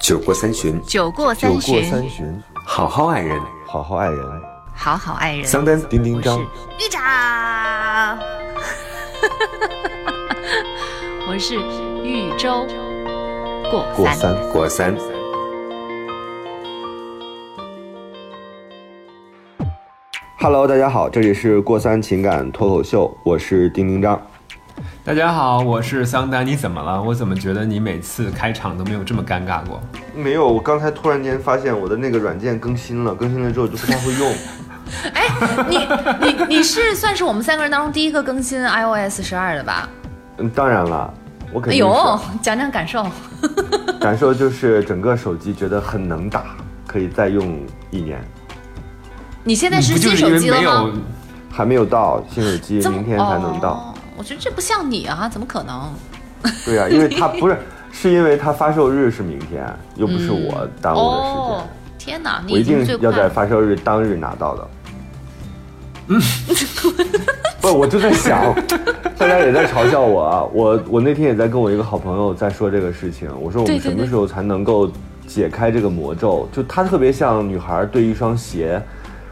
酒过三巡，酒过酒过三巡，好好爱人。好好爱人。好好爱人。桑丹，丁丁张，玉长，我是豫州过三。过三。过三。Hello，大家好，这里是过三情感脱口秀，我是丁丁张。大家好，我是桑丹，你怎么了？我怎么觉得你每次开场都没有这么尴尬过？没有，我刚才突然间发现我的那个软件更新了，更新了之后就不太会用。哎，你你你是算是我们三个人当中第一个更新 iOS 十二的吧？嗯，当然了，我肯哎定哎。呦，讲讲感受。感受就是整个手机觉得很能打，可以再用一年。你现在是新手机了没有吗？？还没有到新手机，明天才能到。哦我觉得这不像你啊，怎么可能？对呀、因为他 不是，是因为它发售日是明天，又不是我耽误的时间。哦，天哪，你我一定要在。发售日当日拿到的。嗯，不，我就在想，大家也在嘲笑我啊。我我那天也在跟我一个好朋友在说这个事情。我说我们什么时候才能够解开这个魔咒？就它特别像女孩对一双鞋，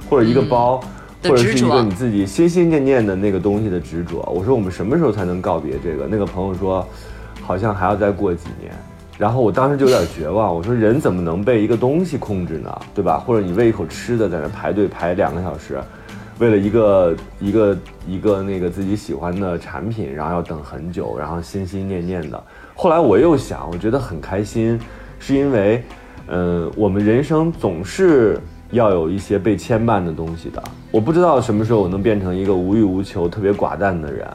或者一个包，嗯的或者是一个你自己心心念念的那个东西的执着。我说我们什么时候才能告别这个？那个朋友说，好像还要再过几年。然后我当时就有点绝望，我说人怎么能被一个东西控制呢？对吧？或者你为一口吃的在那排队排两个小时，为了一个一个一个那个自己喜欢的产品，然后要等很久，然后心心念念的。后来我又想，我觉得很开心，是因为，嗯、我们人生总是要有一些被牵绊的东西的。我不知道什么时候我能变成一个无欲无求、特别寡淡的人。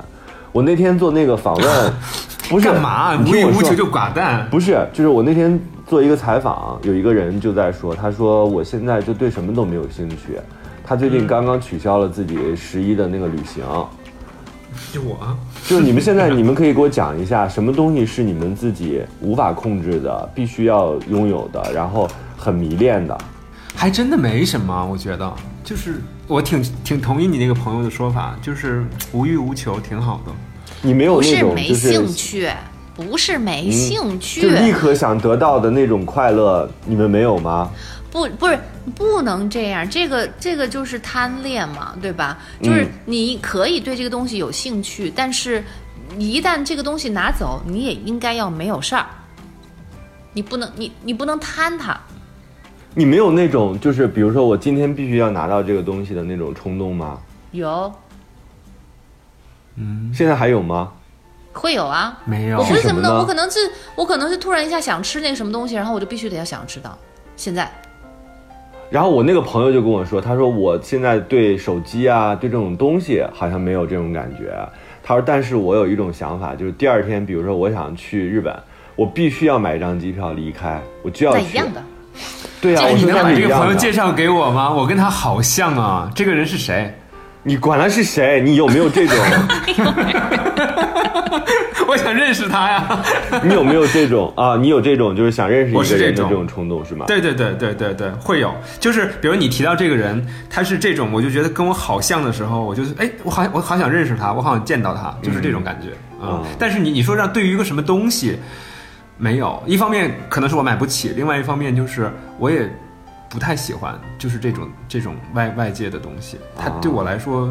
我那天做那个访问，不是干嘛？无欲无求就寡淡？不是，就是我那天做一个采访，有一个人就在说，他说我现在就对什么都没有兴趣。他最近刚刚取消了自己十一的那个旅行，就我，就是你们现在，你们可以给我讲一下，什么东西是你们自己无法控制的，必须要拥有的，然后很迷恋的。还真的没什么，我觉得就是我挺挺同意你那个朋友的说法，就是无欲无求挺好的。你没有那不是没种兴趣，不是没兴趣，就立刻想得到的那种快乐，你们没有吗？不不是不能这样，这个这个就是贪恋嘛，对吧？就是嗯你可以对这个东西有兴趣，但是你一旦这个东西拿走，你也应该要没有事儿。你不能你你不能贪它，你没有那种就是比如说我今天必须要拿到这个东西的那种冲动吗？有嗯现在还有吗？会有啊。没有我不是怎么的，是什么呢我可能是我可能是突然一下想吃那个什么东西，然后我就必须得要想吃到。现在然后我那个朋友就跟我说，他说我现在对手机啊，对这种东西好像没有这种感觉。他说，但是我有一种想法，就是第二天，比如说我想去日本，我必须要买一张机票离开，我就要去。一样的。对啊，这个我你能把这个朋友介绍给我吗？我跟他好像啊，这个人是谁？你管他是谁，你有没有这种？我想认识他呀。你有没有这种啊？你有这种就是想认识一我这种个人的这种冲动是吗？对对对对对对，会有，就是比如你提到这个人，他是这种，我就觉得跟我好像的时候，我就是哎，我好我好想认识他，我好想见到他，就是这种感觉啊、嗯但是你你说让对于一个什么东西，没有，一方面可能是我买不起，另外一方面就是我也不太喜欢，就是这种这种外外界的东西，它啊对我来说，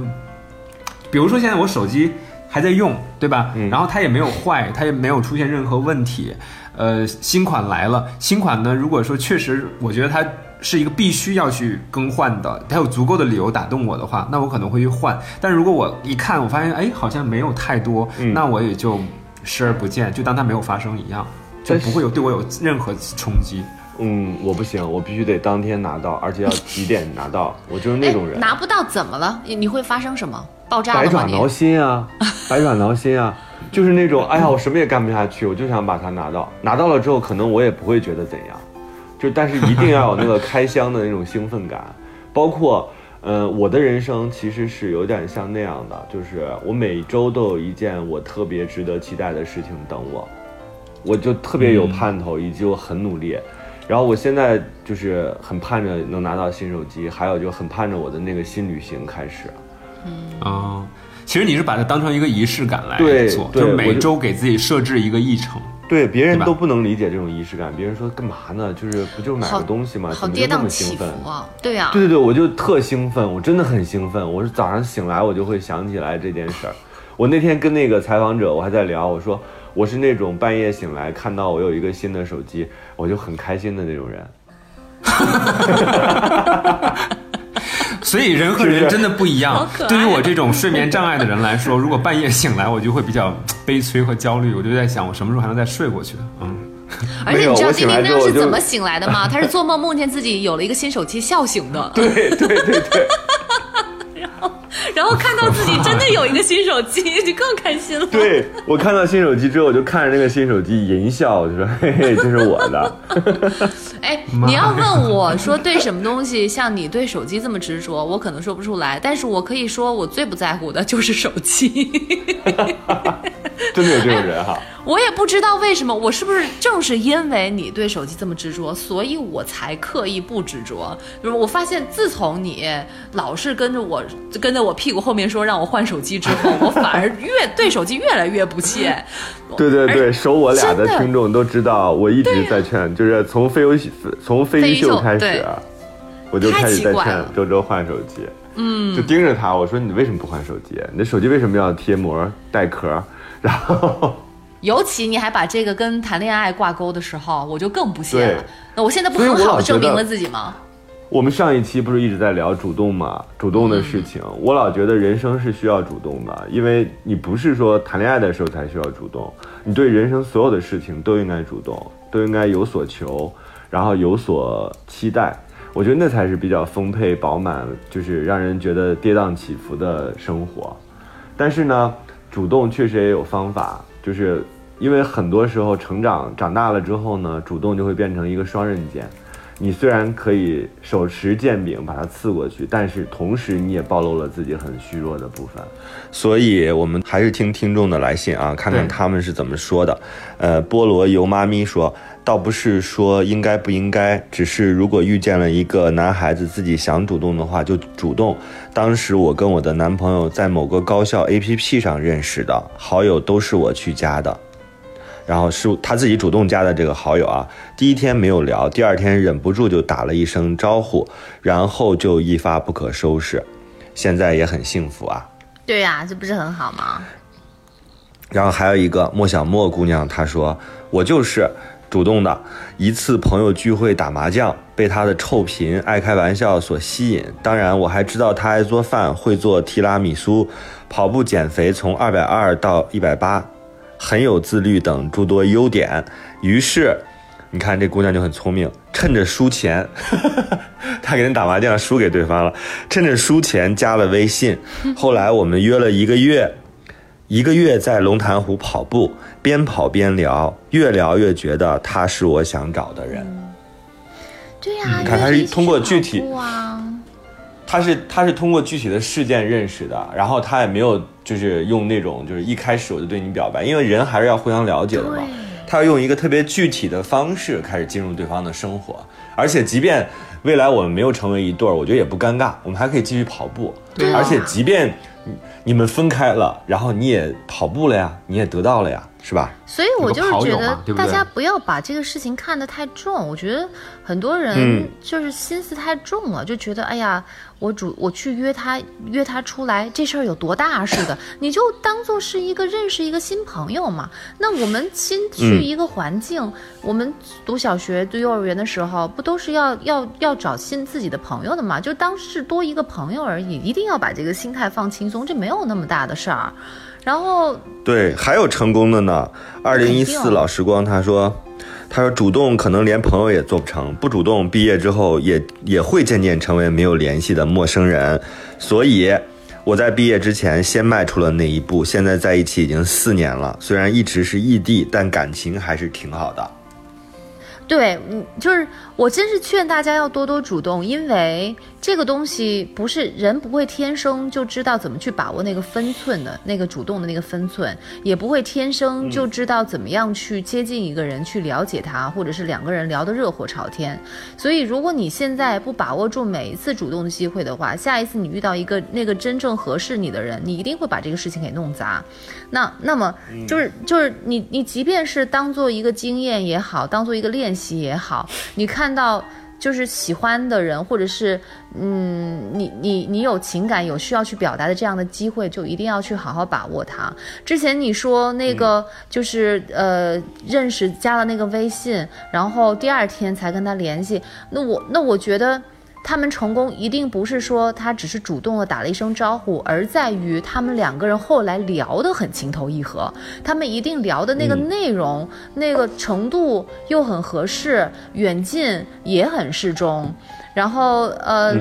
比如说现在我手机还在用，对吧？嗯然后它也没有坏，它也没有出现任何问题。呃，新款来了，新款呢，如果说确实，我觉得它是一个必须要去更换的，它有足够的理由打动我的话，那我可能会去换。但如果我一看，我发现哎，好像没有太多，嗯那我也就视而不见，就当它没有发生一样，就不会有对我有任何冲击。嗯，我不行，我必须得当天拿到，而且要几点拿到，我就是那种人。哎拿不到怎么了？你你会发生什么？爆炸？百爪挠心啊，百爪挠心啊，就是那种哎呀，我什么也干不下去，我就想把它拿到，拿到了之后，可能我也不会觉得怎样，就但是一定要有那个开箱的那种兴奋感，包括。呃，我的人生其实是有点像那样的，就是我每周都有一件我特别值得期待的事情等我，我就特别有盼头，以及我很努力。然后我现在就是很盼着能拿到新手机，还有就很盼着我的那个新旅行开始。嗯，其实你是把它当成一个仪式感来对做，对就是每周给自己设置一个议程。对，别人都不能理解这种仪式感。别人说干嘛呢？就是不就是买个东西吗？好怎么就那么跌宕起兴奋？伏啊！对呀、对对对，我就特兴奋，我真的很兴奋。我是早上醒来，我就会想起来这件事儿。我那天跟那个采访者，我还在聊，我说我是那种半夜醒来看到我有一个新的手机，我就很开心的那种人。所以人和人真的不一样对于我这种睡眠障碍的人来说，如果半夜醒来，我就会比较悲催和焦虑。我就在想，我什么时候还能再睡过去？嗯，而且你知道丁丁那来之后我就样是怎么醒来的吗？他是做梦梦见自己有了一个新手机笑醒的，对对对对，然后看到自己真的有一个新手机，就更开心了。对我看到新手机之后，我就看着那个新手机淫笑，我就说嘿嘿，这是我的。哎，妈你要问我说对什么东西像你对手机这么执着，我可能说不出来，但是我可以说我最不在乎的就是手机。真的有这种人哈。我也不知道为什么，我是不是正是因为你对手机这么执着，所以我才刻意不执着。就是我发现，自从你老是跟着我，跟在我屁股后面说让我换手机之后，我反而越对手机越来越不屑。对对对，守我俩的听众都知道，我一直在劝，就是从飞游戏从飞鱼秀开始我就开始在劝周周换手机。嗯，就盯着他，我说你为什么不换手机？你的手机为什么要贴膜带壳？然后尤其你还把这个跟谈恋爱挂钩的时候，我就更不屑了。那我现在不很好的证明了自己吗？我们上一期不是一直在聊主动嘛，主动的事情。我老觉得人生是需要主动的，因为你不是说谈恋爱的时候才需要主动，你对人生所有的事情都应该主动，都应该有所求，然后有所期待。我觉得那才是比较丰沛饱满，就是让人觉得跌宕起伏的生活。但是呢，主动确实也有方法，就是因为很多时候成长长大了之后呢，主动就会变成一个双刃剑。你虽然可以手持剑柄把它刺过去，但是同时你也暴露了自己很虚弱的部分。所以我们还是听听众的来信啊，看看他们是怎么说的。呃，菠萝油妈咪说，倒不是说应该不应该，只是如果遇见了一个男孩子自己想主动的话，就主动。当时我跟我的男朋友在某个高校 APP 上认识的，好友都是我去加的。然后是他自己主动加的这个好友啊，第一天没有聊，第二天忍不住就打了一声招呼，然后就一发不可收拾，现在也很幸福啊。对呀、这不是很好吗？然后还有一个莫小莫姑娘，她说我就是主动的。一次朋友聚会打麻将，被她的臭贫、爱开玩笑所吸引。当然，我还知道她爱做饭，会做提拉米苏，跑步减肥从二百二到一百八，很有自律等诸多优点。于是，你看这姑娘就很聪明，趁着输钱，她给人打麻将输给对方了，趁着输钱加了微信。后来我们约了一个月。一个月在龙潭湖跑步，边跑边聊，越聊越觉得她是我想找的人。对呀、你看他是通过具体他是他是通过具体的事件认识的，然后他也没有就是用那种就是一开始我就对你表白，因为人还是要互相了解的嘛。他要用一个特别具体的方式开始进入对方的生活，而且即便未来我们没有成为一对儿，我觉得也不尴尬，我们还可以继续跑步。对啊而且即便你你们分开了，然后你也跑步了呀，你也得到了呀，是吧？所以我就是觉得大家不要把这个事情看得太重。我觉得很多人嗯就是心思太重了，就觉得哎呀，我主我去约他约他出来，这事儿有多大似的，你就当做是一个认识一个新朋友嘛。那我们新去嗯一个环境，我们读小学、读幼儿园的时候，不都是要要要找新自己的朋友的嘛？就当是多一个朋友而已，一定要把这个心态放轻松，这没有那么大的事儿。然后对，还有成功的呢。二零一四老时光他说，他说主动可能连朋友也做不成，不主动毕业之后也也会渐渐成为没有联系的陌生人。所以我在毕业之前先迈出了那一步，现在在一起已经四年了，虽然一直是异地，但感情还是挺好的。对，嗯，就是我真是劝大家要多多主动，因为这个东西不是人不会天生就知道怎么去把握那个分寸的那个主动的那个分寸，也不会天生就知道怎么样去接近一个人，去了解他，或者是两个人聊得热火朝天。所以，如果你现在不把握住每一次主动的机会的话，下一次你遇到一个那个真正合适你的人，你一定会把这个事情给弄砸。那那么就是就是你你即便是当做一个经验也好，当做一个练习也好，你看到。就是喜欢的人，或者是，嗯，你你你有情感有需要去表达的这样的机会，就一定要去好好把握它。之前你说那个就是呃认识加了那个微信，然后第二天才跟他联系，那我那我觉得。他们成功一定不是说他只是主动的打了一声招呼，而在于他们两个人后来聊得很情投意合，他们一定聊的那个内容、那个程度又很合适，远近也很适中。然后，呃，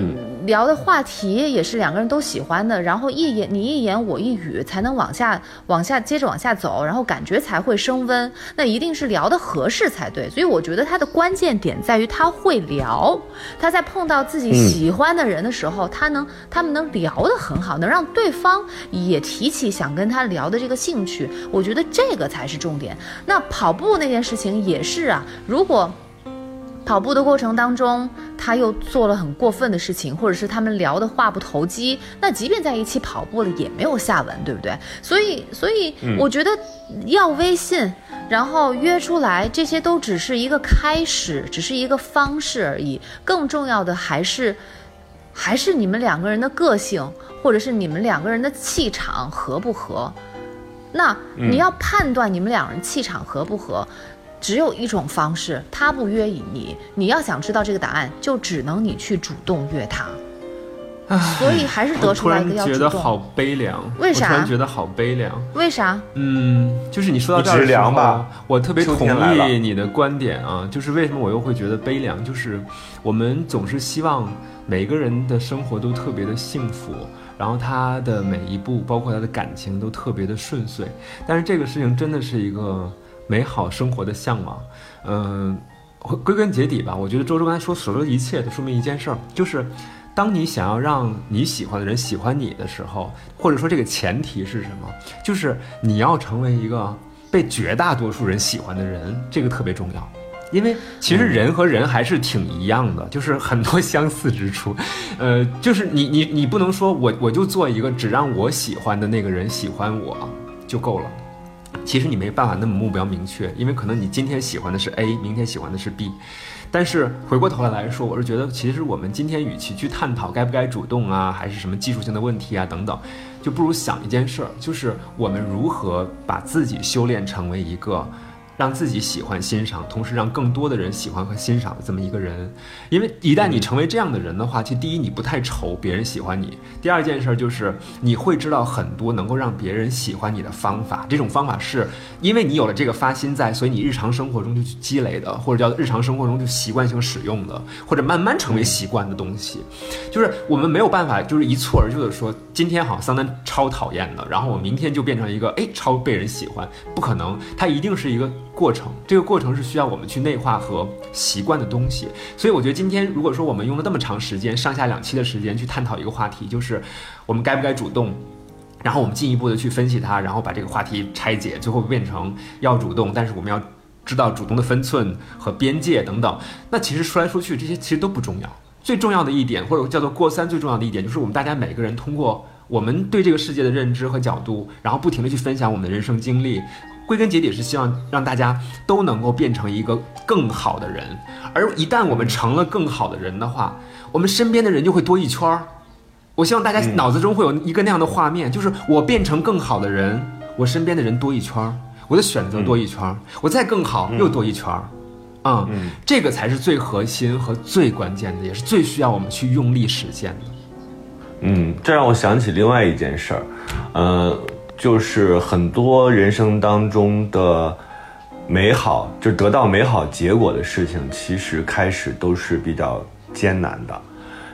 聊的话题也是两个人都喜欢的，然后一言你一言我一语，才能往下往下接着往下走，然后感觉才会升温。那一定是聊的合适才对。所以我觉得他的关键点在于他会聊，他在碰到自己喜欢的人的时候，他能他们能聊得很好，能让对方也提起想跟他聊的这个兴趣。我觉得这个才是重点。那跑步那件事情也是啊，如果。跑步的过程当中，他又做了很过分的事情，或者是他们聊的话不投机，那即便在一起跑步了也没有下文，对不对？所以，所以我觉得要微信，然后约出来，这些都只是一个开始，只是一个方式而已。更重要的还是，还是你们两个人的个性，或者是你们两个人的气场合不合。那你要判断你们两人气场合不合。只有一种方式，他不约你，你要想知道这个答案，就只能你去主动约他。所以还是得出来一个要主动。觉得好悲凉，为啥？突然觉得好悲凉，为啥？嗯，就是你说到这儿的时候，我特别同意你的观点啊。就是为什么我又会觉得悲凉？就是我们总是希望每个人的生活都特别的幸福，然后他的每一步，包括他的感情都特别的顺遂。但是这个事情真的是一个。美好生活的向往，嗯，归根结底吧，我觉得周周刚才说所说的一切，都说明一件事儿，就是，当你想要让你喜欢的人喜欢你的时候，或者说这个前提是什么？就是你要成为一个被绝大多数人喜欢的人，这个特别重要。因为其实人和人还是挺一样的，就是很多相似之处，呃，就是你你你不能说我我就做一个只让我喜欢的那个人喜欢我就够了。其实你没办法那么目标明确，因为可能你今天喜欢的是 A，明天喜欢的是 B，但是回过头来来说，我是觉得其实我们今天与其去探讨该不该主动啊，还是什么技术性的问题啊等等，就不如想一件事儿，就是我们如何把自己修炼成为一个。让自己喜欢欣赏，同时让更多的人喜欢和欣赏的这么一个人，因为一旦你成为这样的人的话，其实第一你不太愁别人喜欢你，第二件事就是你会知道很多能够让别人喜欢你的方法。这种方法是因为你有了这个发心在，所以你日常生活中就去积累的，或者叫日常生活中就习惯性使用的，或者慢慢成为习惯的东西。就是我们没有办法，就是一蹴而就的说，今天好桑丹超讨厌的，然后我明天就变成一个哎超被人喜欢，不可能，他一定是一个。过程，这个过程是需要我们去内化和习惯的东西。所以我觉得今天如果说我们用了那么长时间，上下两期的时间去探讨一个话题，就是我们该不该主动，然后我们进一步的去分析它，然后把这个话题拆解，最后变成要主动，但是我们要知道主动的分寸和边界等等。那其实说来说去，这些其实都不重要。最重要的一点，或者叫做过三，最重要的一点就是我们大家每个人通过我们对这个世界的认知和角度，然后不停的去分享我们的人生经历。归根结底是希望让大家都能够变成一个更好的人，而一旦我们成了更好的人的话，我们身边的人就会多一圈儿。我希望大家脑子中会有一个那样的画面，就是我变成更好的人，我身边的人多一圈儿，我的选择多一圈儿，我再更好又多一圈儿。嗯，这个才是最核心和最关键的，也是最需要我们去用力实现的。嗯，这让我想起另外一件事儿，呃。就是很多人生当中的美好，就得到美好结果的事情，其实开始都是比较艰难的。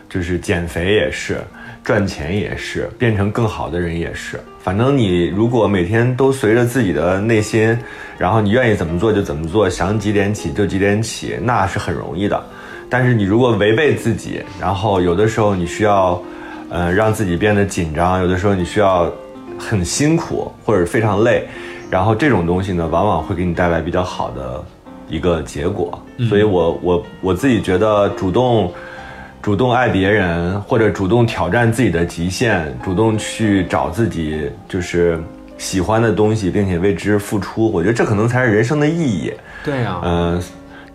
就是减肥也是，赚钱也是，变成更好的人也是。反正你如果每天都随着自己的内心，然后你愿意怎么做就怎么做，想几点起就几点起，那是很容易的。但是你如果违背自己，然后有的时候你需要，呃，让自己变得紧张，有的时候你需要很辛苦或者非常累，然后这种东西呢，往往会给你带来比较好的一个结果。所以我我我自己觉得主动。主动爱别人，或者主动挑战自己的极限，主动去找自己就是喜欢的东西，并且为之付出，我觉得这可能才是人生的意义。对呀、嗯，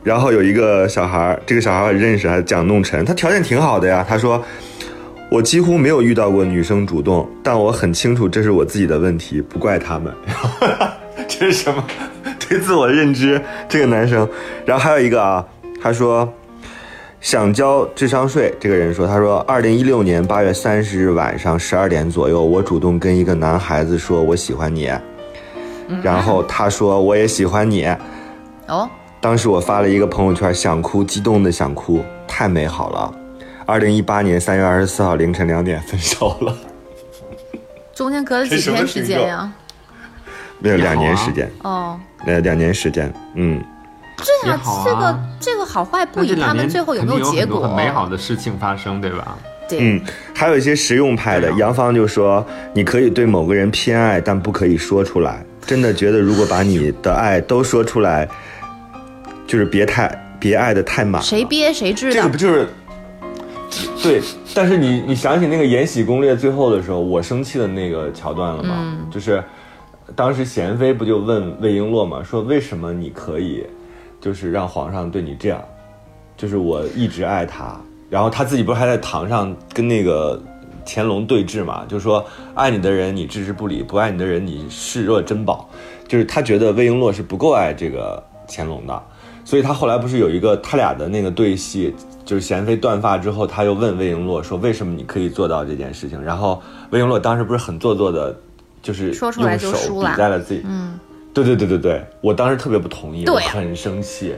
然后有一个小孩儿，这个小孩儿我认识，还蒋弄晨，他条件挺好的呀。他说，我几乎没有遇到过女生主动，但我很清楚这是我自己的问题，不怪他们。这是什么？对自我认知，这个男生。然后还有一个啊，他说想交智商税。这个人说，他说，二零一六年八月三十日晚上十二点左右，我主动跟一个男孩子说我喜欢你，然后他说我也喜欢你。哦，当时我发了一个朋友圈，想哭，激动的想哭，太美好了。二零一八年三月二十四号凌晨两点分手了，中间隔了几天时间呀？没有两年时间，哦，呃，两年时间，嗯，对呀、啊这个这个好坏不以他们最后有没有结果很很美好的事情发生，对吧？对，嗯，还有一些实用派的杨芳就说，你可以对某个人偏爱，但不可以说出来。真的觉得，如果把你的爱都说出来，就是别太别爱的太满了。谁憋谁知道这个不。就是？对，但是你你想起那个《延禧攻略》最后的时候，我生气的那个桥段了吗？嗯就是当时娴妃不就问魏璎珞嘛，说为什么你可以，就是让皇上对你这样，就是我一直爱他，然后他自己不是还在堂上跟那个乾隆对峙嘛，就说爱你的人你置之不理，不爱你的人你视若珍宝，就是他觉得魏璎珞是不够爱这个乾隆的，所以他后来不是有一个他俩的那个对戏，就是娴妃断发之后，他又问魏璎珞说为什么你可以做到这件事情，然后魏璎珞当时不是很做作的，就是说出来用手就输了比在了自己，嗯，对对对对对，我当时特别不同意，我很生气。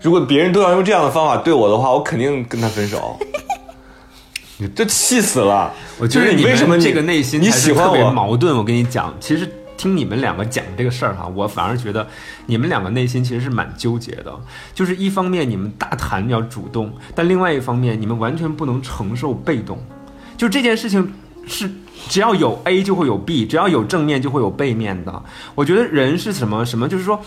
如果别人都要用这样的方法对我的话，我肯定跟他分手。你这气死了！我觉得就是你为什么你这个内心你喜欢我？矛盾？我跟你讲，其实听你们两个讲这个事儿哈，我反而觉得你们两个内心其实是蛮纠结的。就是一方面你们大谈要主动，但另外一方面你们完全不能承受被动。就这件事情是只要有 A 就会有 B，只要有正面就会有背面的。我觉得人是什么什么，就是说。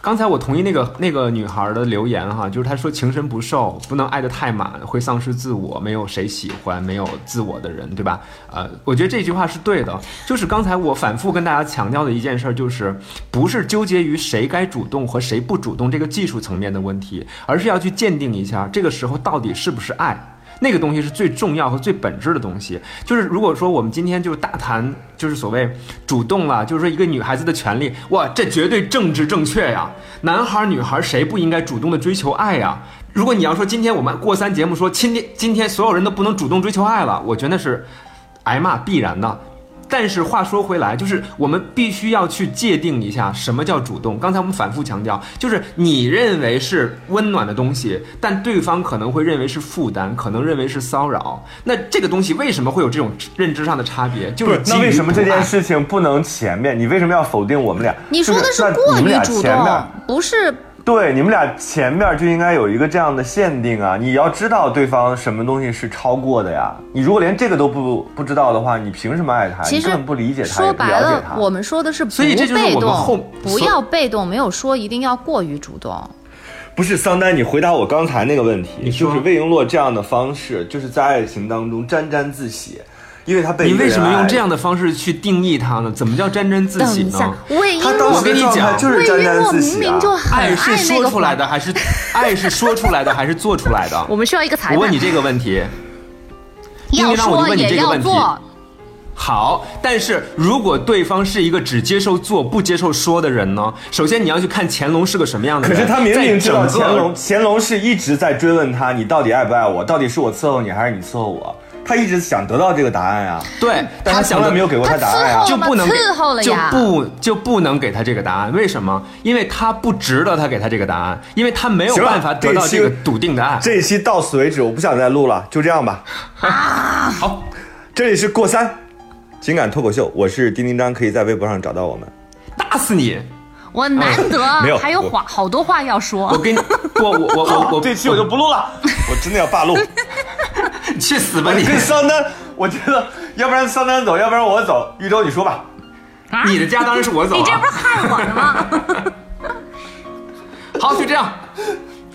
刚才我同意那个那个女孩的留言哈，就是她说情深不寿，不能爱得太满，会丧失自我，没有谁喜欢没有自我的人，对吧？呃，我觉得这句话是对的。就是刚才我反复跟大家强调的一件事儿，就是不是纠结于谁该主动和谁不主动这个技术层面的问题，而是要去鉴定一下这个时候到底是不是爱。那个东西是最重要和最本质的东西。就是如果说我们今天就是大谈，就是所谓主动了，就是说一个女孩子的权利，哇，这绝对政治正确呀！男孩女孩谁不应该主动的追求爱呀？如果你要说今天我们过三节目说今天今天所有人都不能主动追求爱了，我觉得那是挨骂必然的。但是话说回来，就是我们必须要去界定一下什么叫主动。刚才我们反复强调，就是你认为是温暖的东西，但对方可能会认为是负担，可能认为是骚扰。那这个东西为什么会有这种认知上的差别？就是，那为什么这件事情不能前面？你为什么要否定我们俩？你说的是那过于主动，不是对，你们俩前面就应该有一个这样的限定啊！你要知道对方什么东西是超过的呀。你如果连这个都不不知道的话，你凭什么爱他？其实你根本不理解他，也说白不了解他。，了我们说的是不所以这就是被我们后动，不要被动，没有说一定要过于主动。不是桑丹，你回答我刚才那个问题，就是魏璎珞这样的方式，就是在爱情当中沾沾自喜，因为他被你为什么用这样的方式去定义他呢？怎么叫沾沾自喜等一下呢？，魏璎他当珞状态我跟你讲就是沾沾自喜啊明明就！很 爱是说出来的？还是爱是说出来的还是做出来的？我们需要一个裁判我问你，这个问题。要丁一让我就问你说也这个问题要做。好，但是如果对方是一个只接受做不接受说的人呢？首先你要去看乾隆是个什么样的人。可是他明明知道在整乾隆，乾隆是一直在追问他，你到底爱不爱我？到底是我伺候你，还是你伺候我？他一直想得到这个答案啊，对，但他从来没有给过他答案啊他。就不能给伺候了就呀不就不能给他这个答案？为什么？因为他不值得他给他这个答案，因为他没有办法得到这一期这个笃定的爱。这一期到此为止，我不想再录了，就这样吧。啊 好，这里是过三情感脱口秀，我是丁丁张，可以在微博上找到我们。打死你！我难得没有得还有话好多话要说。我跟你我，我我我我 这期我就不录了，我真的要罢录。去死吧你！跟桑丹，我觉得要不然桑丹走，要不然我走。玉州，你说吧。啊你的家当然是我走你这不是啊。害我的吗？好，就这样。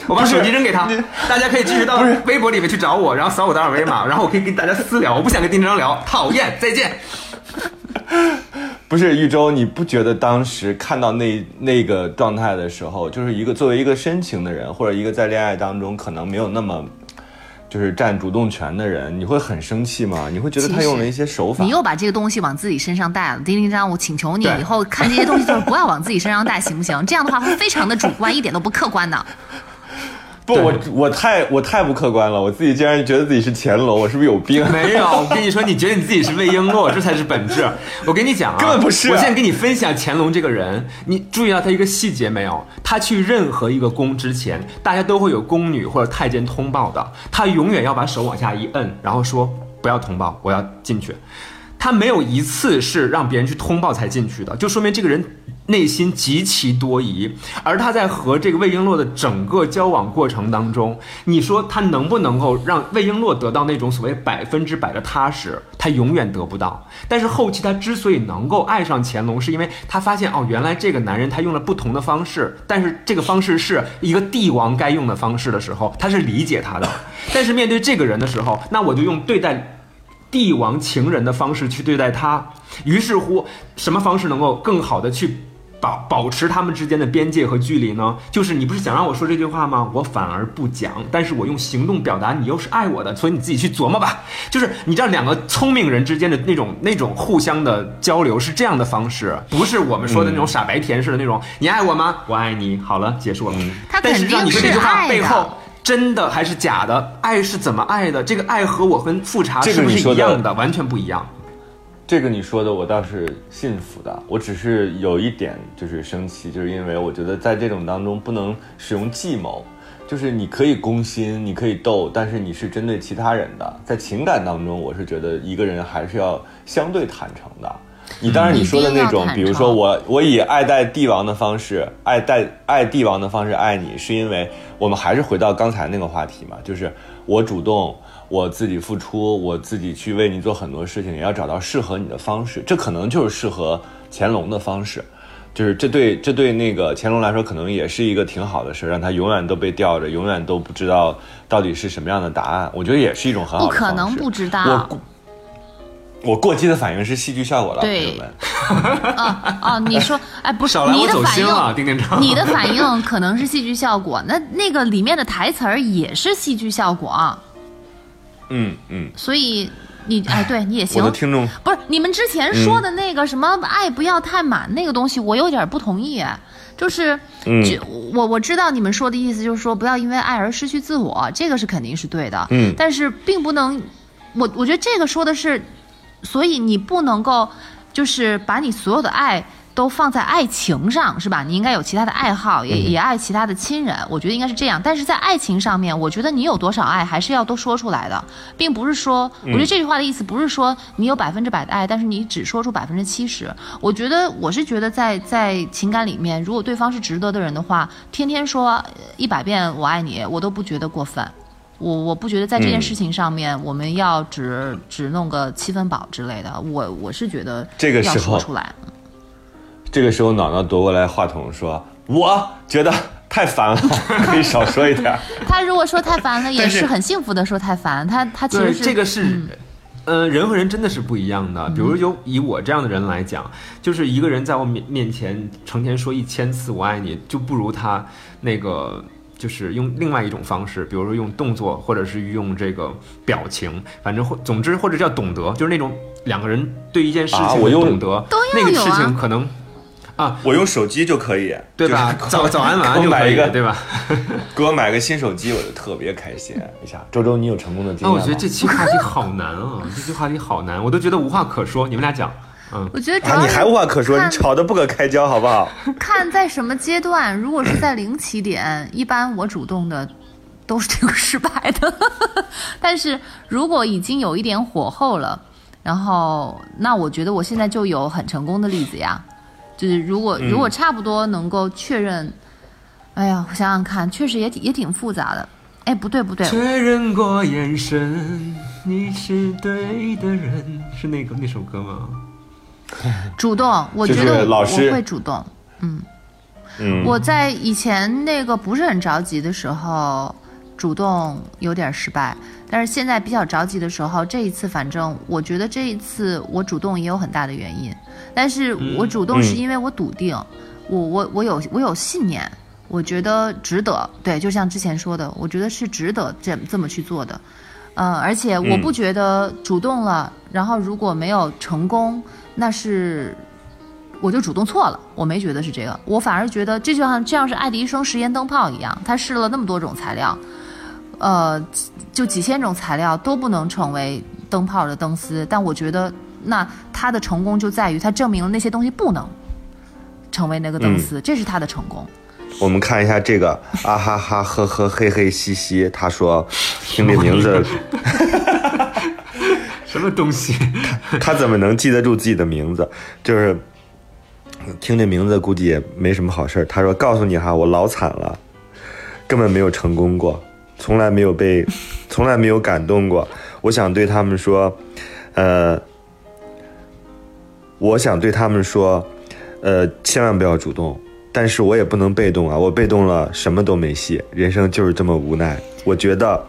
我把手机扔给他，大家可以继续到微博里面去找我，然后扫我的二维码，然后我可以跟大家私聊。我不想跟丁丁章聊，讨厌，再见。不是玉州，你不觉得当时看到那那个状态的时候，就是一个作为一个深情的人，或者一个在恋爱当中可能没有那么就是占主动权的人，你会很生气吗？你会觉得他用了一些手法你？又把这个东西往自己身上带了，丁丁张，我请求你以后看这些东西就是不要往自己身上带，行不行？这样的话会非常的主观，一点都不客观的。不，我我太我太不客观了，我自己竟然觉得自己是乾隆，我是不是有病？没有，我跟你说，你觉得你自己是魏璎珞，这才是本质。我跟你讲啊，根本不是我现在跟你分享乾隆这个人，你注意到他一个细节没有？他去任何一个宫之前，大家都会有宫女或者太监通报的，他永远要把手往下一摁，然后说不要通报，我要进去。他没有一次是让别人去通报才进去的，就说明这个人内心极其多疑。而他在和这个魏璎珞的整个交往过程当中，你说他能不能够让魏璎珞得到那种所谓百分之百的踏实？他永远得不到。但是后期他之所以能够爱上乾隆，是因为他发现哦，原来这个男人他用了不同的方式，但是这个方式是一个帝王该用的方式的时候，他是理解他的。但是面对这个人的时候，那我就用对待帝王情人的方式去对待他。于是乎，什么方式能够更好的去保保持他们之间的边界和距离呢？就是你不是想让我说这句话吗？我反而不讲，但是我用行动表达你又是爱我的，所以你自己去琢磨吧。就是你知道两个聪明人之间的那种那种互相的交流是这样的方式，不是我们说的那种傻白甜式的那种。你爱我吗？我爱你。好了，结束了。他但是肯定让你说这句话是爱的背后。真的还是假的？爱是怎么爱的？这个爱和我跟富察是不是一样的？完全不一样。这个你说的我倒是信服的，我只是有一点就是生气，就是因为我觉得在这种当中不能使用计谋，就是你可以攻心，你可以斗，但是你是针对其他人的，在情感当中，我是觉得一个人还是要相对坦诚的。你当然你说的那种，比如说我我以爱戴帝王的方式爱戴爱帝王的方式爱你，是因为我们还是回到刚才那个话题嘛，就是我主动，我自己付出，我自己去为你做很多事情，也要找到适合你的方式，这可能就是适合乾隆的方式。就是这对这对那个乾隆来说，可能也是一个挺好的事，让他永远都被吊着，永远都不知道到底是什么样的答案。我觉得也是一种很好的方式。不可能不知道我过激的反应是戏剧效果了，朋对友们。啊 啊！你说，哎，不你的反应，丁丁章。你的反应可能是戏剧效果，那那个里面的台词儿也是戏剧效果，嗯嗯，所以你哎，对你也行我的。听众不是你们之前说的那个什么爱不要太满那个东西，我有点不同意。哎就是，嗯就我我知道你们说的意思，就是说不要因为爱而失去自我，这个是肯定是对的。嗯但是并不能，我我觉得这个说的是，所以你不能够就是把你所有的爱。都放在爱情上是吧？你应该有其他的爱好，也也爱其他的亲人，我觉得应该是这样。但是在爱情上面，我觉得你有多少爱还是要都说出来的，并不是说，我觉得这句话的意思不是说你有百分之百的爱，但是你只说出百分之七十。我觉得我是觉得在在情感里面，如果对方是值得的人的话，天天说呃一百遍我爱你，我都不觉得过分。我我不觉得在这件嗯事情上面，我们要只只弄个七分饱之类的。我我是觉得这个时候说出来。这个时候，脑脑夺过来话筒说：“我觉得太烦了，可以少说一点。他如果说太烦了，也是是很幸福的说太烦。他他其，实是这个是，呃，人和人真的是不一样的。嗯比如有以我这样的人来讲，就是一个人在我面面前成天说一千次我爱你，就不如他那个。就是用另外一种方式，比如说用动作，或者是用这个表情，反正或总之或者叫懂得，就是那种两个人对一件事情的啊我用懂得，那个事情可能啊我用手机就可以，对吧？就是早早安晚安就买一个，对吧？给我买个新手机，我就特别开心 一下。周周，你有成功的经那验吗？我觉得这期话题好难啊，这期话题好难，我都觉得无话可说。你们俩讲，我觉得主要是你还无话可说，你吵得不可开交，好不好？看在什么阶段。如果是在零起点，一般我主动的都是这个失败的。但是如果已经有一点火候了，然后那我觉得我现在就有很成功的例子呀。就是如果嗯如果差不多能够确认，哎呀，我想想看，确实也挺也挺复杂的。哎，不对不对，确认过眼神，你是对的人，是那个那首歌吗？主动，我觉得我老师会主动。嗯，我在以前那个不是很着急的时候，主动有点失败，但是现在比较着急的时候，这一次反正我觉得这一次我主动也有很大的原因，但是我主动是因为我笃定，我我我有我有信念，我觉得值得，对，就像之前说的，我觉得是值得这这么去做的，呃，而且我不觉得主动了，然后如果没有成功，那是我就主动错了，我没觉得是这个，我反而觉得这就像这样是爱迪生实验灯泡一样，他试了那么多种材料，呃，就几千种材料都不能成为灯泡的灯丝，但我觉得那他的成功就在于他证明了那些东西不能成为那个灯丝，这是他的成功。我们看一下这个啊哈哈呵呵嘿嘿嘻嘻，他说听这名字，什么东西？他怎么能记得住自己的名字？就是听这名字估计也没什么好事儿。他说告诉你哈，我老惨了，根本没有成功过，从来没有被，从来没有感动过。我想对他们说，呃，我想对他们说，呃，千万不要主动。但是我也不能被动啊，我被动了什么都没戏，人生就是这么无奈。我觉得，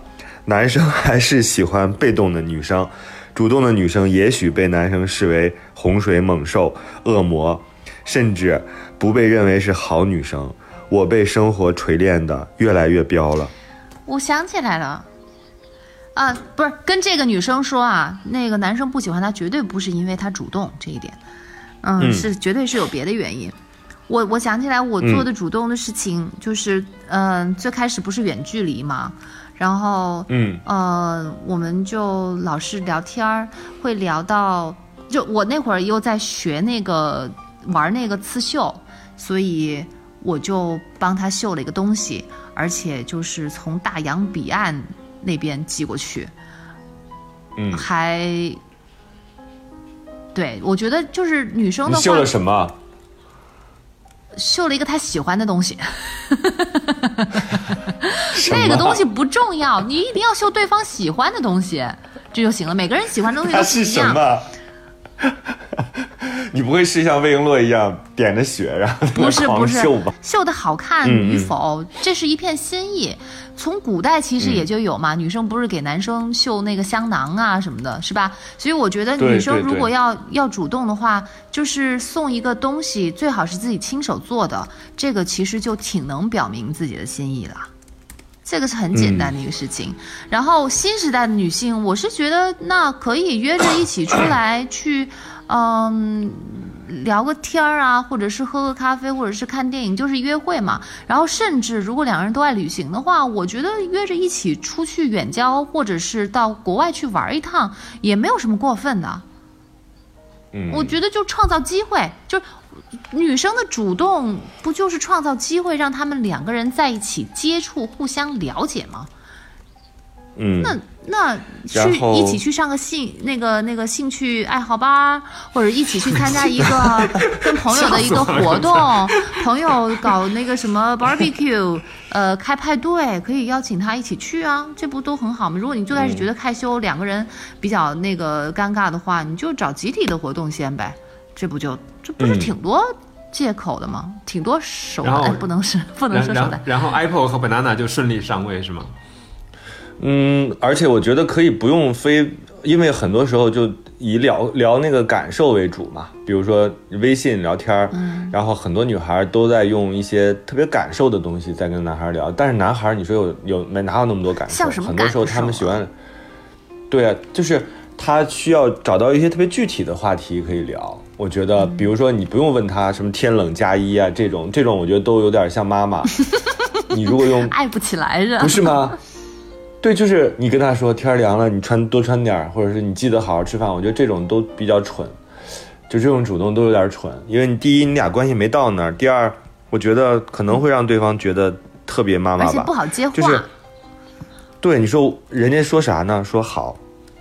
男生还是喜欢被动的女生，主动的女生也许被男生视为洪水猛兽、恶魔，甚至不被认为是好女生。我被生活锤炼的越来越彪了。我想起来了，啊，不是跟这个女生说啊，那个男生不喜欢她，绝对不是因为她主动这一点，嗯，嗯是绝对是有别的原因。我我想起来，我做的主动的事情就是，嗯、最开始不是远距离嘛，然后，嗯。呃，我们就老是聊天儿，会聊到，就我那会儿又在学那个玩那个刺绣，所以我就帮他绣了一个东西，而且就是从大洋彼岸那边寄过去，嗯，还，对我觉得就是女生的话，绣了什么？绣了一个他喜欢的东西，那个东西不重要，你一定要绣对方喜欢的东西，这就行了。每个人喜欢的东西都不一样。是什么？你不会是像魏璎珞一样点着血，然后不是狂不是绣吧？绣的好看嗯与否，这是一片心意。从古代其实也就有嘛，女生不是给男生绣那个香囊啊什么的，是吧？所以我觉得女生如果要要主动的话，就是送一个东西，最好是自己亲手做的，这个其实就挺能表明自己的心意了。这个是很简单的一个事情。然后新时代的女性，我是觉得那可以约着一起出来去，嗯。聊个天儿啊，或者是喝个咖啡，或者是看电影，就是约会嘛。然后甚至如果两个人都爱旅行的话，我觉得约着一起出去远郊，或者是到国外去玩一趟，也没有什么过分的。嗯，我觉得就创造机会，就是女生的主动，不就是创造机会让他们两个人在一起接触、互相了解吗？嗯，那那去一起去上个兴那个那个兴趣爱好班，或者一起去参加一个 跟朋友的一个活动，朋友搞那个什么 barbecue，呃，开派对，可以邀请他一起去啊，这不都很好吗？如果你最开始觉得害羞，两个人比较那个尴尬的话，你就找集体的活动先呗，这不就这不是嗯挺多借口的吗？挺多手段，哎，不能是不能说手段。然后 Apple 和 Banana 就顺利上位是吗？嗯，而且我觉得可以不用非，因为很多时候就以聊聊那个感受为主嘛。比如说微信聊天儿，嗯然后很多女孩都在用一些特别感受的东西在跟男孩聊，但是男孩你说有有没哪有那么多感受？像什么很多时候他们喜欢，对啊，就是他需要找到一些特别具体的话题可以聊。我觉得，嗯比如说你不用问他什么天冷加衣啊这种，这种我觉得都有点像妈妈。你如果用爱不起来是，不是吗？对，就是你跟他说天凉了，你穿多穿点儿，或者是你记得好好吃饭。我觉得这种都比较蠢，就这种主动都有点蠢，因为你第一你俩关系没到那儿，第二我觉得可能会让对方觉得特别妈妈吧而且不。好接话。就是对你说人家说啥呢？说好，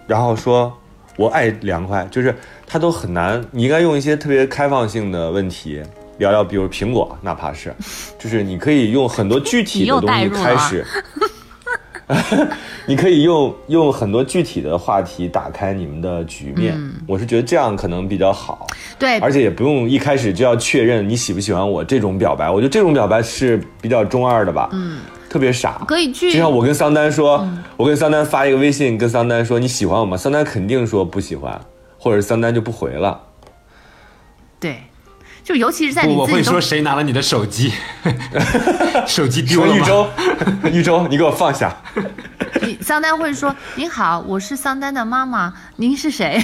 然后说我爱凉快，就是它都很难。你应该用一些特别开放性的问题聊聊，比如苹果，哪怕是，就是你可以用很多具体的东西开始。你可以用用很多具体的话题打开你们的局面，我是觉得这样可能比较好。对，而且也不用一开始就要确认你喜不喜欢我这种表白，我觉得这种表白是比较中二的吧。嗯，特别傻。可以去，就像我跟桑丹说，我跟桑丹发一个微信，跟桑丹说你喜欢我吗？桑丹肯定说不喜欢，或者桑丹就不回了。对。就尤其是在你我会说谁拿了你的手机，手机丢了玉州，玉州，你给我放下。你桑丹会说：“您好，我是桑丹的妈妈，您是谁？”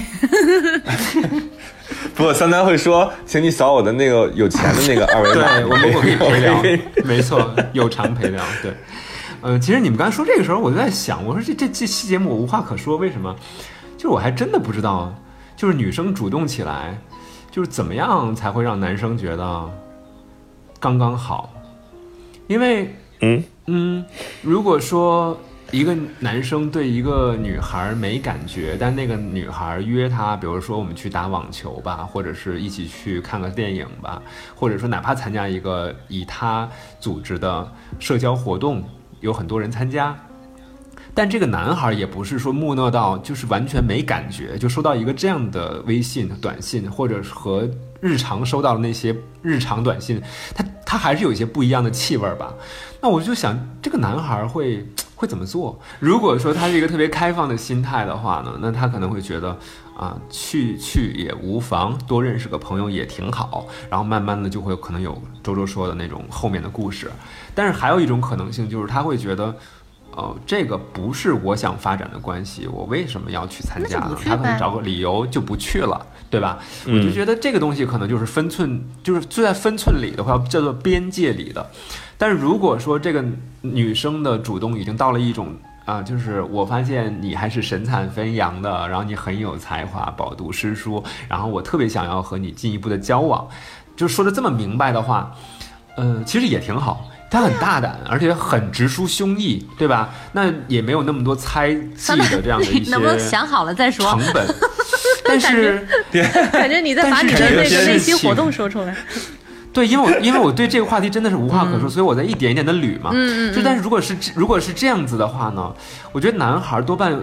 不，三三会说：“请你扫我的那个有钱的那个二维码。”对，我们可以陪聊，没错，有偿陪聊。对，嗯，其实你们刚才说这个时候，我就在想，我说这这这期节目我无话可说，为什么？就是我还真的不知道，就是女生主动起来。就是怎么样才会让男生觉得刚刚好？因为，嗯嗯，如果说一个男生对一个女孩没感觉，但那个女孩约他，比如说我们去打网球吧，或者是一起去看个电影吧，或者说哪怕参加一个以他组织的社交活动，有很多人参加。但这个男孩也不是说木讷到就是完全没感觉，就收到一个这样的微信、短信，或者和日常收到的那些日常短信，他他还是有一些不一样的气味吧。那我就想，这个男孩会 会怎么做？如果说他是一个特别开放的心态的话呢，那他可能会觉得啊，去去也无妨，多认识个朋友也挺好。然后慢慢的就会可能有周周说的那种后面的故事。但是还有一种可能性就是他会觉得。哦，这个不是我想发展的关系，我为什么要去参加呢？他可能找个理由就不去了，对吧？我就觉得这个东西可能就是分寸，就是就在分寸里的话，叫做边界里的。但是如果说这个女生的主动已经到了一种啊，就是我发现你还是神采飞扬的，然后你很有才华，饱读诗书，然后我特别想要和你进一步的交往，就说的这么明白的话，呃，其实也挺好。他很大胆，而且很直抒胸臆，对吧？那也没有那么多猜忌的 这样的一些。能不能想好了再说？成本。但是，感觉你在把你的那个内心活动说出来。对，因为我因为我对这个话题真的是无话可说，所以我在一点一点的捋嘛。嗯嗯。就但是如果是如果是这样子的话呢，我觉得男孩多半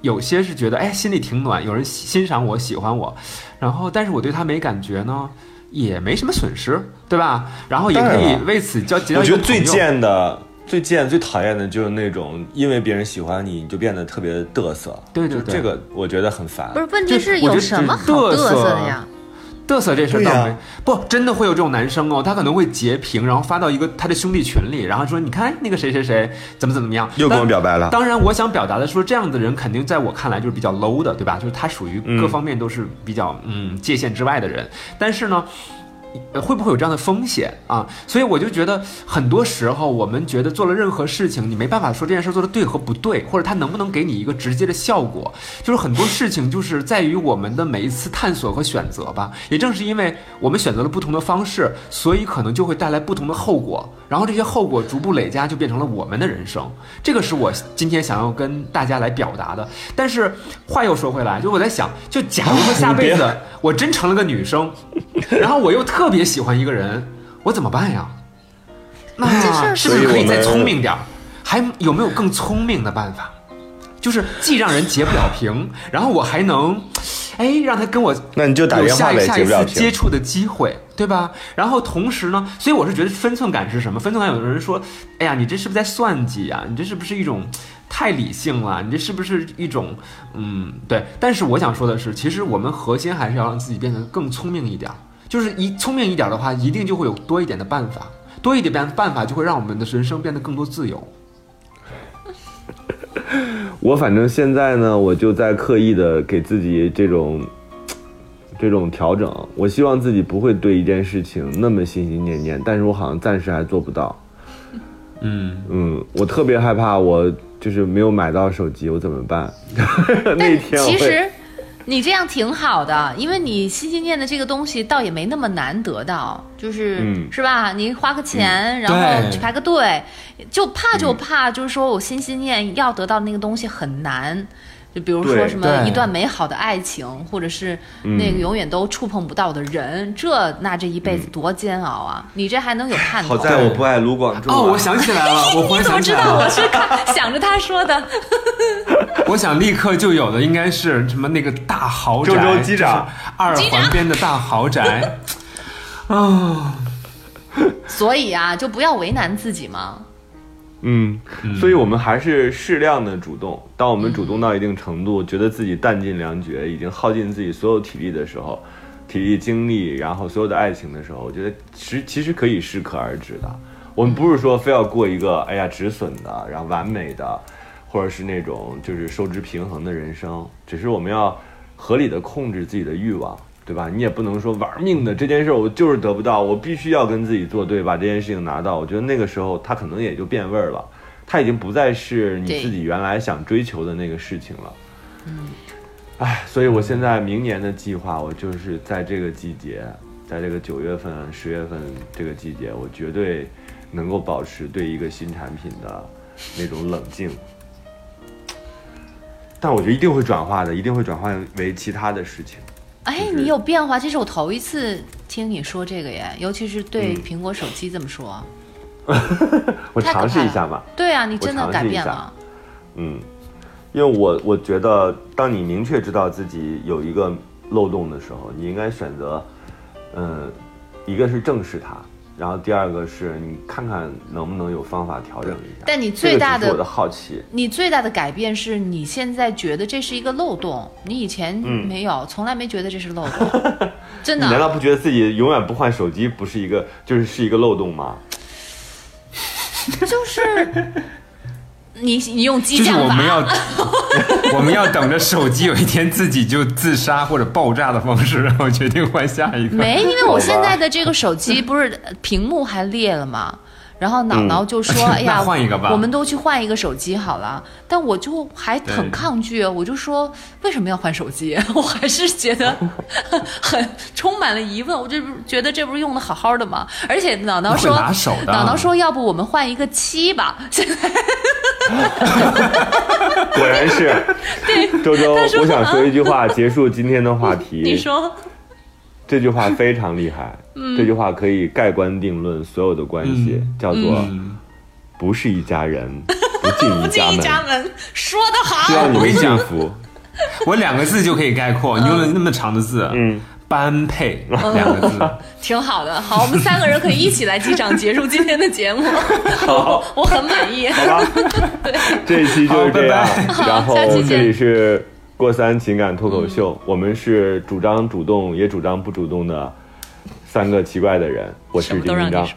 有些是觉得哎心里挺暖，有人欣赏我喜欢我，然后但是我对他没感觉呢。也没什么损失，对吧？然后也可以为此交结交我觉得最贱的、最贱、最讨厌的就是那种因为别人喜欢你，你就变得特别嘚瑟。对对对，这个我觉得很烦。不是，问题是有什么好嘚瑟的呀？嘚瑟这事儿倒没不真的会有这种男生哦，他可能会截屏，然后发到一个他的兄弟群里，然后说你看那个谁谁谁怎么怎么样，又跟我表白了。当然，我想表达的说，这样的人肯定在我看来就是比较 low 的，对吧？就是他属于各方面都是比较嗯界限之外的人。但是呢。会不会有这样的风险啊？所以我就觉得，很多时候我们觉得做了任何事情，你没办法说这件事做的对和不对，或者它能不能给你一个直接的效果。就是很多事情就是在于我们的每一次探索和选择吧。也正是因为我们选择了不同的方式，所以可能就会带来不同的后果。然后这些后果逐步累加，就变成了我们的人生。这个是我今天想要跟大家来表达的。但是话又说回来，就我在想，就假如说下辈子 我真成了个女生，然后我又特。特别喜欢一个人，我怎么办呀？那是不是可以再聪明点儿？还有没有更聪明的办法？就是既让人结不了屏，然后我还能，哎，让他跟我那你就打电话下下一次接触的机会，对吧？然后同时呢，所以我是觉得分寸感是什么？分寸感，有的人说，哎呀，你这是不是在算计啊？你这是不是一种太理性了？你这是不是一种嗯，对？但是我想说的是，其实我们核心还是要让自己变得更聪明一点。就是一聪明一点的话，一定就会有多一点的办法，多一点办办法就会让我们的人生变得更多自由。我反正现在呢，我就在刻意的给自己这种这种调整。我希望自己不会对一件事情那么心心念念，但是我好像暂时还做不到。嗯嗯，我特别害怕，我就是没有买到手机，我怎么办？那天其实。你这样挺好的，因为你心心念的这个东西倒也没那么难得到，就是是吧？你花个钱，然后去排个队，就怕就怕，就是说我心心念要得到那个东西很难，就比如说什么一段美好的爱情，或者是那个永远都触碰不到的人，这那这一辈子多煎熬啊！你这还能有盼头？好在我不爱卢广仲啊。哦，我想起来了，我 你怎么知道我，是看想着他说的？我想立刻就有的应该是什么那个大豪宅，周周机长就是二环边的大豪宅。啊，所以啊，就不要为难自己嘛。嗯，所以我们还是适量的主动。当我们主动到一定程度，觉得自己弹尽粮绝，已经耗尽自己所有体力的时候，体力、精力，然后所有的爱情的时候，我觉得其其实可以适可而止的。我们不是说非要过一个哎呀止损的，然后完美的，或者是那种就是收支平衡的人生，只是我们要合理的控制自己的欲望。对吧？你也不能说玩命的这件事儿我就是得不到，我必须要跟自己作对，把这件事情拿到。我觉得那个时候它可能也就变味儿了，它已经不再是你自己原来想追求的那个事情了。嗯，哎，所以我现在明年的计划，我就是在这个季节，在这个九月份、十月份这个季节，我绝对能够保持对一个新产品的那种冷静。但我觉得一定会转化的，一定会转化为其他的事情。哎，就是你有变化，这是我头一次听你说这个耶，尤其是对嗯苹果手机这么说。我尝试一下嘛。对啊，你真的改变了。嗯，因为我我觉得，当你明确知道自己有一个漏洞的时候，你应该选择，嗯，一个是正视它，然后第二个是你看看能不能有方法调整一下。但你最大的我的好奇，你最大的改变是你现在觉得这是一个漏洞，你以前嗯没有，从来没觉得这是漏洞，真的你难。道不觉得自己永远不换手机不是一个就是是一个漏洞吗？就是你你用激就是将法，我们要 我们要等着手机有一天自己就自杀或者爆炸的方式，然后决定换下一个。没，因为我现在的这个手机 不是呃屏幕还裂了吗？然后姥姥就说：“ 哎呀，那换一个吧我们都去换一个手机好了。”但我就还很抗拒，我就说：“为什么要换手机？” 我还是觉得很充满了疑问。我这不是觉得这不是用的好好的吗？而且姥姥说会拿手：“的姥姥说，要不我们换一个七吧？”现 在果然是。周周，我想说一句话结束今天的话题。你说这句话非常厉害，嗯这句话可以盖棺定论所有的关系，叫做嗯，“不是一家人，不进一不进一家门”。家门，说得好。希望你们幸福。我两个字就可以概括，你用了那么长的字，嗯，般配两个字。挺好的，好，我们三个人可以一起来击掌结束今天的节目，好 我很满意。好吧，这一期就是这样好拜。拜然后下期见这里是过三情感脱口秀，我们是主张主动也主张不主动的三个奇怪的人。我是丁丁张，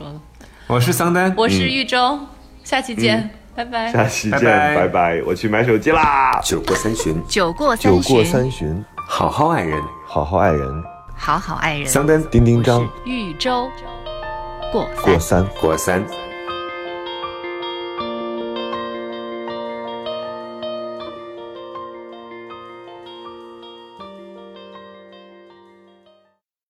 我是桑丹，我是玉州，下期见，拜拜。下期见，拜拜拜拜！我去买手机啦。酒过三巡，酒过酒过三巡，好好爱人。好好爱人。好好爱人。桑丹丁丁张豫州过过三。三。过三。